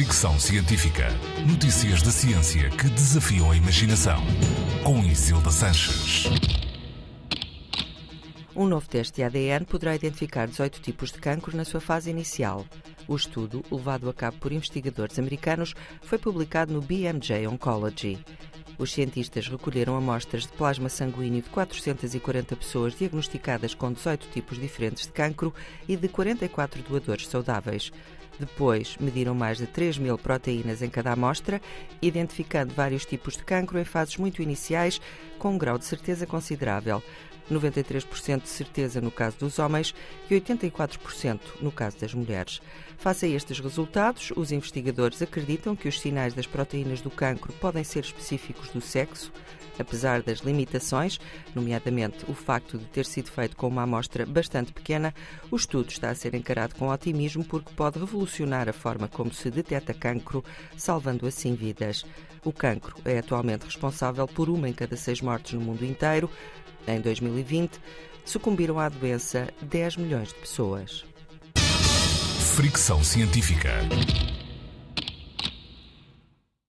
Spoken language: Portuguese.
Fricção Científica. Notícias da ciência que desafiam a imaginação. Com Isilda Sanches. Um novo teste de ADN poderá identificar 18 tipos de cancro na sua fase inicial. O estudo, levado a cabo por investigadores americanos, foi publicado no BMJ Oncology. Os cientistas recolheram amostras de plasma sanguíneo de 440 pessoas diagnosticadas com 18 tipos diferentes de cancro e de 44 doadores saudáveis. Depois, mediram mais de 3 mil proteínas em cada amostra, identificando vários tipos de cancro em fases muito iniciais, com um grau de certeza considerável. 93% de certeza no caso dos homens e 84% no caso das mulheres. Face a estes resultados, os investigadores acreditam que os sinais das proteínas do cancro podem ser específicos do sexo, apesar das limitações, nomeadamente o facto de ter sido feito com uma amostra bastante pequena, o estudo está a ser encarado com otimismo porque pode revolucionar a forma como se detecta cancro, salvando assim vidas. O cancro é atualmente responsável por uma em cada seis mortes no mundo inteiro. Em 2020, sucumbiram à doença 10 milhões de pessoas. Fricção Científica.